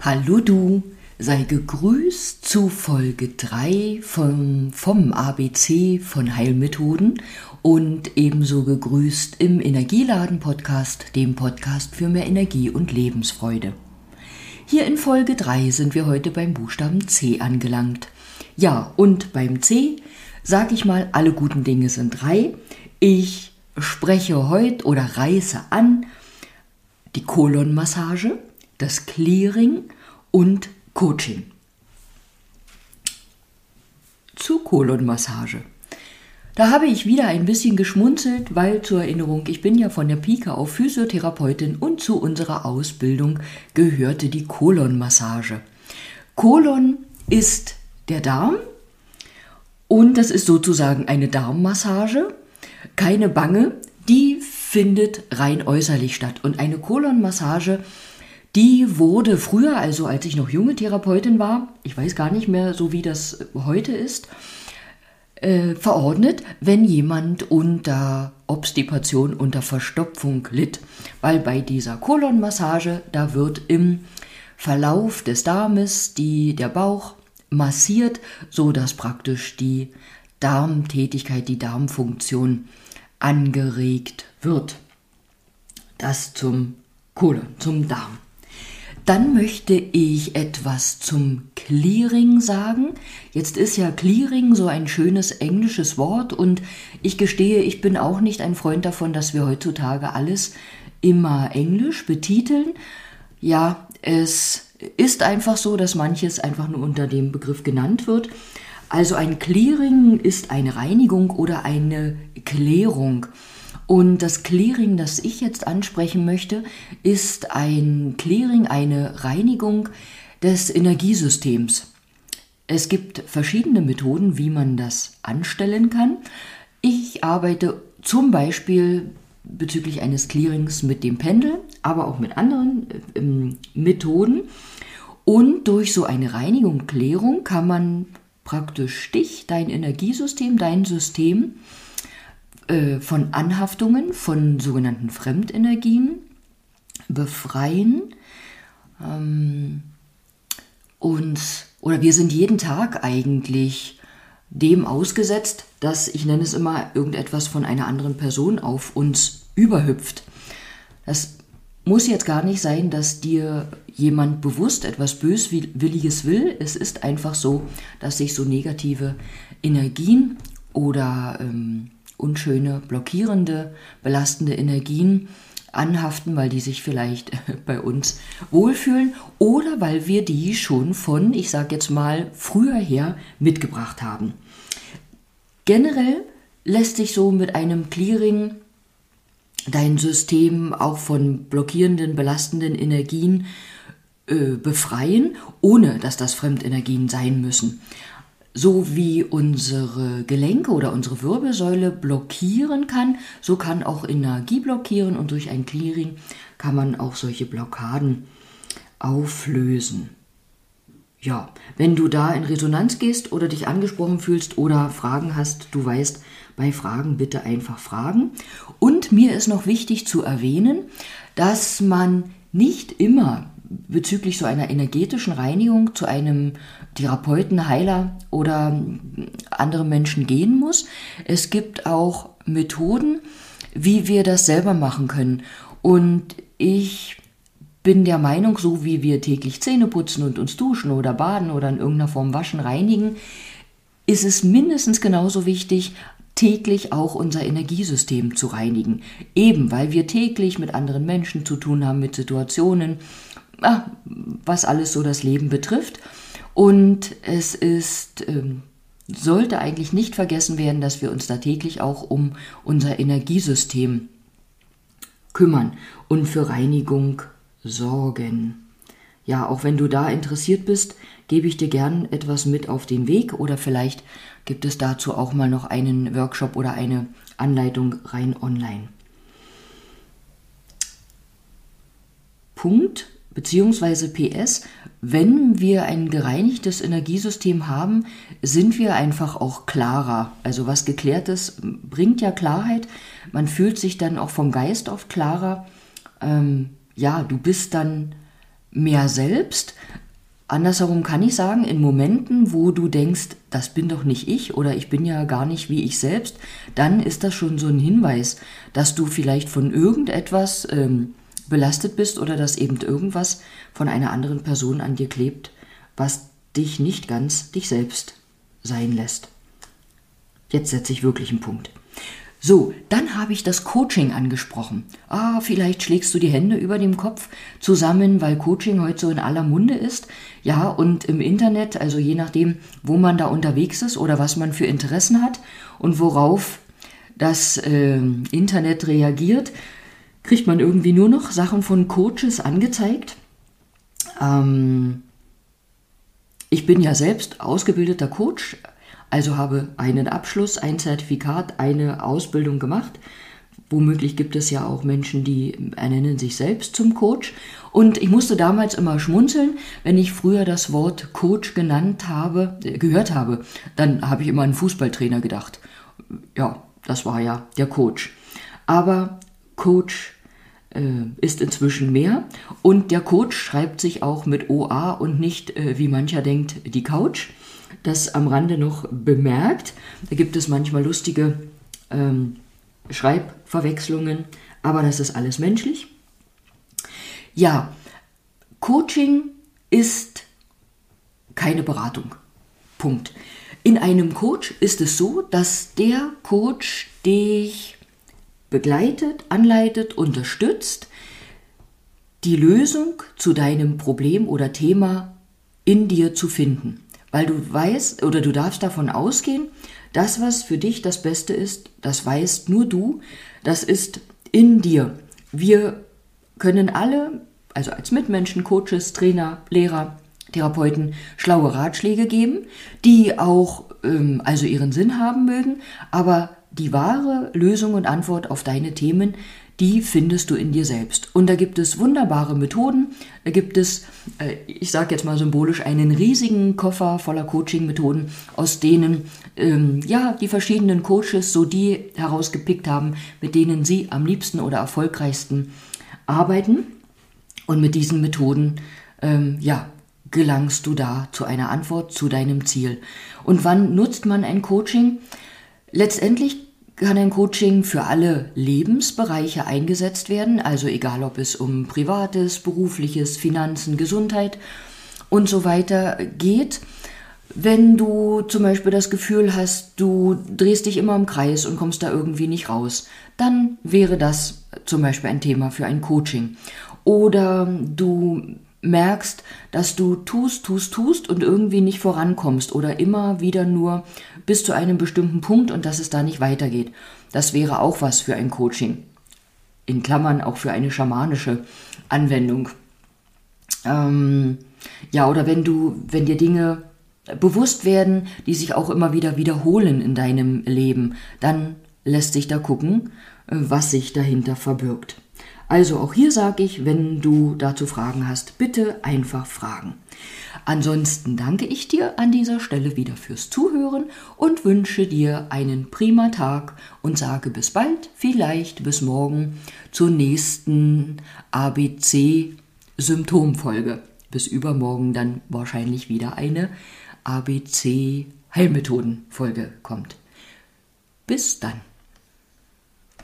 Hallo du, sei gegrüßt zu Folge 3 vom, vom ABC von Heilmethoden und ebenso gegrüßt im Energieladen-Podcast, dem Podcast für mehr Energie und Lebensfreude. Hier in Folge 3 sind wir heute beim Buchstaben C angelangt. Ja, und beim C sage ich mal, alle guten Dinge sind drei. Ich spreche heute oder reiße an die Kolonmassage, das Clearing und Coaching. Zur Kolonmassage. Da habe ich wieder ein bisschen geschmunzelt, weil zur Erinnerung, ich bin ja von der Pike auf Physiotherapeutin und zu unserer Ausbildung gehörte die Kolonmassage. Kolon ist der Darm und das ist sozusagen eine Darmmassage. Keine Bange, die findet rein äußerlich statt. Und eine Kolonmassage die wurde früher, also als ich noch junge Therapeutin war, ich weiß gar nicht mehr so, wie das heute ist, äh, verordnet, wenn jemand unter Obstipation, unter Verstopfung litt. Weil bei dieser Kolonmassage, da wird im Verlauf des Darmes die, der Bauch massiert, so dass praktisch die Darmtätigkeit, die Darmfunktion angeregt wird. Das zum Kolon, zum Darm. Dann möchte ich etwas zum Clearing sagen. Jetzt ist ja Clearing so ein schönes englisches Wort und ich gestehe, ich bin auch nicht ein Freund davon, dass wir heutzutage alles immer englisch betiteln. Ja, es ist einfach so, dass manches einfach nur unter dem Begriff genannt wird. Also ein Clearing ist eine Reinigung oder eine Klärung. Und das Clearing, das ich jetzt ansprechen möchte, ist ein Clearing, eine Reinigung des Energiesystems. Es gibt verschiedene Methoden, wie man das anstellen kann. Ich arbeite zum Beispiel bezüglich eines Clearings mit dem Pendel, aber auch mit anderen äh, Methoden. Und durch so eine Reinigung, Klärung kann man praktisch Stich, dein Energiesystem, dein System äh, von Anhaftungen, von sogenannten Fremdenergien befreien. Ähm, uns, oder wir sind jeden Tag eigentlich dem ausgesetzt, dass, ich nenne es immer, irgendetwas von einer anderen Person auf uns überhüpft. Das muss jetzt gar nicht sein, dass dir jemand bewusst etwas Böswilliges will. Es ist einfach so, dass sich so negative Energien oder ähm, unschöne, blockierende, belastende Energien anhaften, weil die sich vielleicht bei uns wohlfühlen oder weil wir die schon von, ich sage jetzt mal, früher her mitgebracht haben. Generell lässt sich so mit einem Clearing dein System auch von blockierenden, belastenden Energien äh, befreien, ohne dass das Fremdenergien sein müssen so wie unsere Gelenke oder unsere Wirbelsäule blockieren kann, so kann auch Energie blockieren und durch ein Clearing kann man auch solche Blockaden auflösen. Ja, wenn du da in Resonanz gehst oder dich angesprochen fühlst oder Fragen hast, du weißt, bei Fragen bitte einfach fragen. Und mir ist noch wichtig zu erwähnen, dass man nicht immer bezüglich so einer energetischen Reinigung zu einem Therapeuten, Heiler oder anderen Menschen gehen muss. Es gibt auch Methoden, wie wir das selber machen können. Und ich bin der Meinung, so wie wir täglich Zähne putzen und uns duschen oder baden oder in irgendeiner Form waschen, reinigen, ist es mindestens genauso wichtig, täglich auch unser Energiesystem zu reinigen. Eben weil wir täglich mit anderen Menschen zu tun haben, mit Situationen, was alles so das Leben betrifft. Und es ist, ähm, sollte eigentlich nicht vergessen werden, dass wir uns da täglich auch um unser Energiesystem kümmern und für Reinigung sorgen. Ja, auch wenn du da interessiert bist, gebe ich dir gern etwas mit auf den Weg oder vielleicht gibt es dazu auch mal noch einen Workshop oder eine Anleitung rein online. Punkt beziehungsweise PS, wenn wir ein gereinigtes Energiesystem haben, sind wir einfach auch klarer. Also was geklärt ist, bringt ja Klarheit. Man fühlt sich dann auch vom Geist oft klarer. Ähm, ja, du bist dann mehr selbst. Andersherum kann ich sagen, in Momenten, wo du denkst, das bin doch nicht ich oder ich bin ja gar nicht wie ich selbst, dann ist das schon so ein Hinweis, dass du vielleicht von irgendetwas ähm, belastet bist oder dass eben irgendwas von einer anderen Person an dir klebt, was dich nicht ganz dich selbst sein lässt. Jetzt setze ich wirklich einen Punkt. So, dann habe ich das Coaching angesprochen. Ah, vielleicht schlägst du die Hände über dem Kopf zusammen, weil Coaching heute so in aller Munde ist. Ja, und im Internet, also je nachdem, wo man da unterwegs ist oder was man für Interessen hat und worauf das äh, Internet reagiert, kriegt man irgendwie nur noch Sachen von Coaches angezeigt. Ähm, ich bin ja selbst ausgebildeter Coach, also habe einen Abschluss, ein Zertifikat, eine Ausbildung gemacht. Womöglich gibt es ja auch Menschen, die ernennen sich selbst zum Coach. Und ich musste damals immer schmunzeln, wenn ich früher das Wort Coach genannt habe, äh, gehört habe, dann habe ich immer an einen Fußballtrainer gedacht. Ja, das war ja der Coach. Aber Coach ist inzwischen mehr und der Coach schreibt sich auch mit OA und nicht, äh, wie mancher denkt, die Couch das am Rande noch bemerkt. Da gibt es manchmal lustige ähm, Schreibverwechslungen, aber das ist alles menschlich. Ja, Coaching ist keine Beratung. Punkt. In einem Coach ist es so, dass der Coach dich begleitet, anleitet, unterstützt, die Lösung zu deinem Problem oder Thema in dir zu finden weil du weißt oder du darfst davon ausgehen, das, was für dich das Beste ist, das weißt nur du, das ist in dir. Wir können alle, also als Mitmenschen, Coaches, Trainer, Lehrer, Therapeuten, schlaue Ratschläge geben, die auch ähm, also ihren Sinn haben mögen, aber die wahre Lösung und Antwort auf deine Themen die findest du in dir selbst. Und da gibt es wunderbare Methoden. Da gibt es, äh, ich sage jetzt mal symbolisch, einen riesigen Koffer voller Coaching-Methoden, aus denen ähm, ja die verschiedenen Coaches so die herausgepickt haben, mit denen sie am liebsten oder erfolgreichsten arbeiten. Und mit diesen Methoden, ähm, ja, gelangst du da zu einer Antwort, zu deinem Ziel. Und wann nutzt man ein Coaching? Letztendlich kann ein Coaching für alle Lebensbereiche eingesetzt werden, also egal ob es um privates, berufliches, Finanzen, Gesundheit und so weiter geht. Wenn du zum Beispiel das Gefühl hast, du drehst dich immer im Kreis und kommst da irgendwie nicht raus, dann wäre das zum Beispiel ein Thema für ein Coaching. Oder du merkst, dass du tust, tust, tust und irgendwie nicht vorankommst oder immer wieder nur bis zu einem bestimmten Punkt und dass es da nicht weitergeht. Das wäre auch was für ein Coaching. In Klammern auch für eine schamanische Anwendung. Ähm, ja, oder wenn du, wenn dir Dinge bewusst werden, die sich auch immer wieder wiederholen in deinem Leben, dann lässt sich da gucken, äh, was sich dahinter verbirgt. Also auch hier sage ich, wenn du dazu Fragen hast, bitte einfach fragen. Ansonsten danke ich dir an dieser Stelle wieder fürs Zuhören und wünsche dir einen prima Tag und sage bis bald, vielleicht bis morgen zur nächsten ABC-Symptomfolge. Bis übermorgen dann wahrscheinlich wieder eine ABC-Heilmethodenfolge kommt. Bis dann.